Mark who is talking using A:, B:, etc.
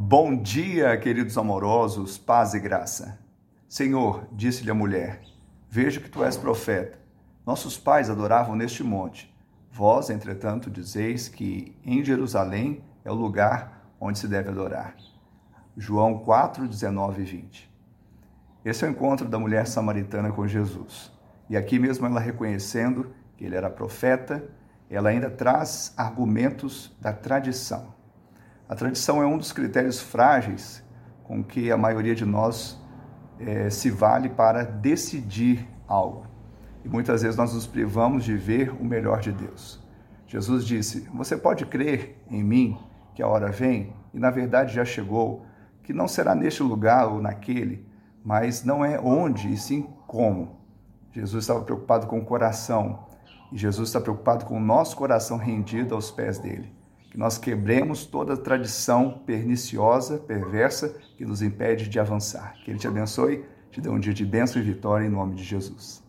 A: Bom dia, queridos amorosos, paz e graça. Senhor, disse-lhe a mulher, vejo que tu és profeta. Nossos pais adoravam neste monte. Vós, entretanto, dizeis que em Jerusalém é o lugar onde se deve adorar. João 4, 19 e 20. Esse é o encontro da mulher samaritana com Jesus. E aqui mesmo ela reconhecendo que ele era profeta, ela ainda traz argumentos da tradição. A tradição é um dos critérios frágeis com que a maioria de nós é, se vale para decidir algo. E muitas vezes nós nos privamos de ver o melhor de Deus. Jesus disse: Você pode crer em mim que a hora vem, e na verdade já chegou, que não será neste lugar ou naquele, mas não é onde, e sim como. Jesus estava preocupado com o coração, e Jesus está preocupado com o nosso coração rendido aos pés dele que nós quebremos toda tradição perniciosa, perversa, que nos impede de avançar. Que Ele te abençoe, te dê um dia de bênção e vitória em nome de Jesus.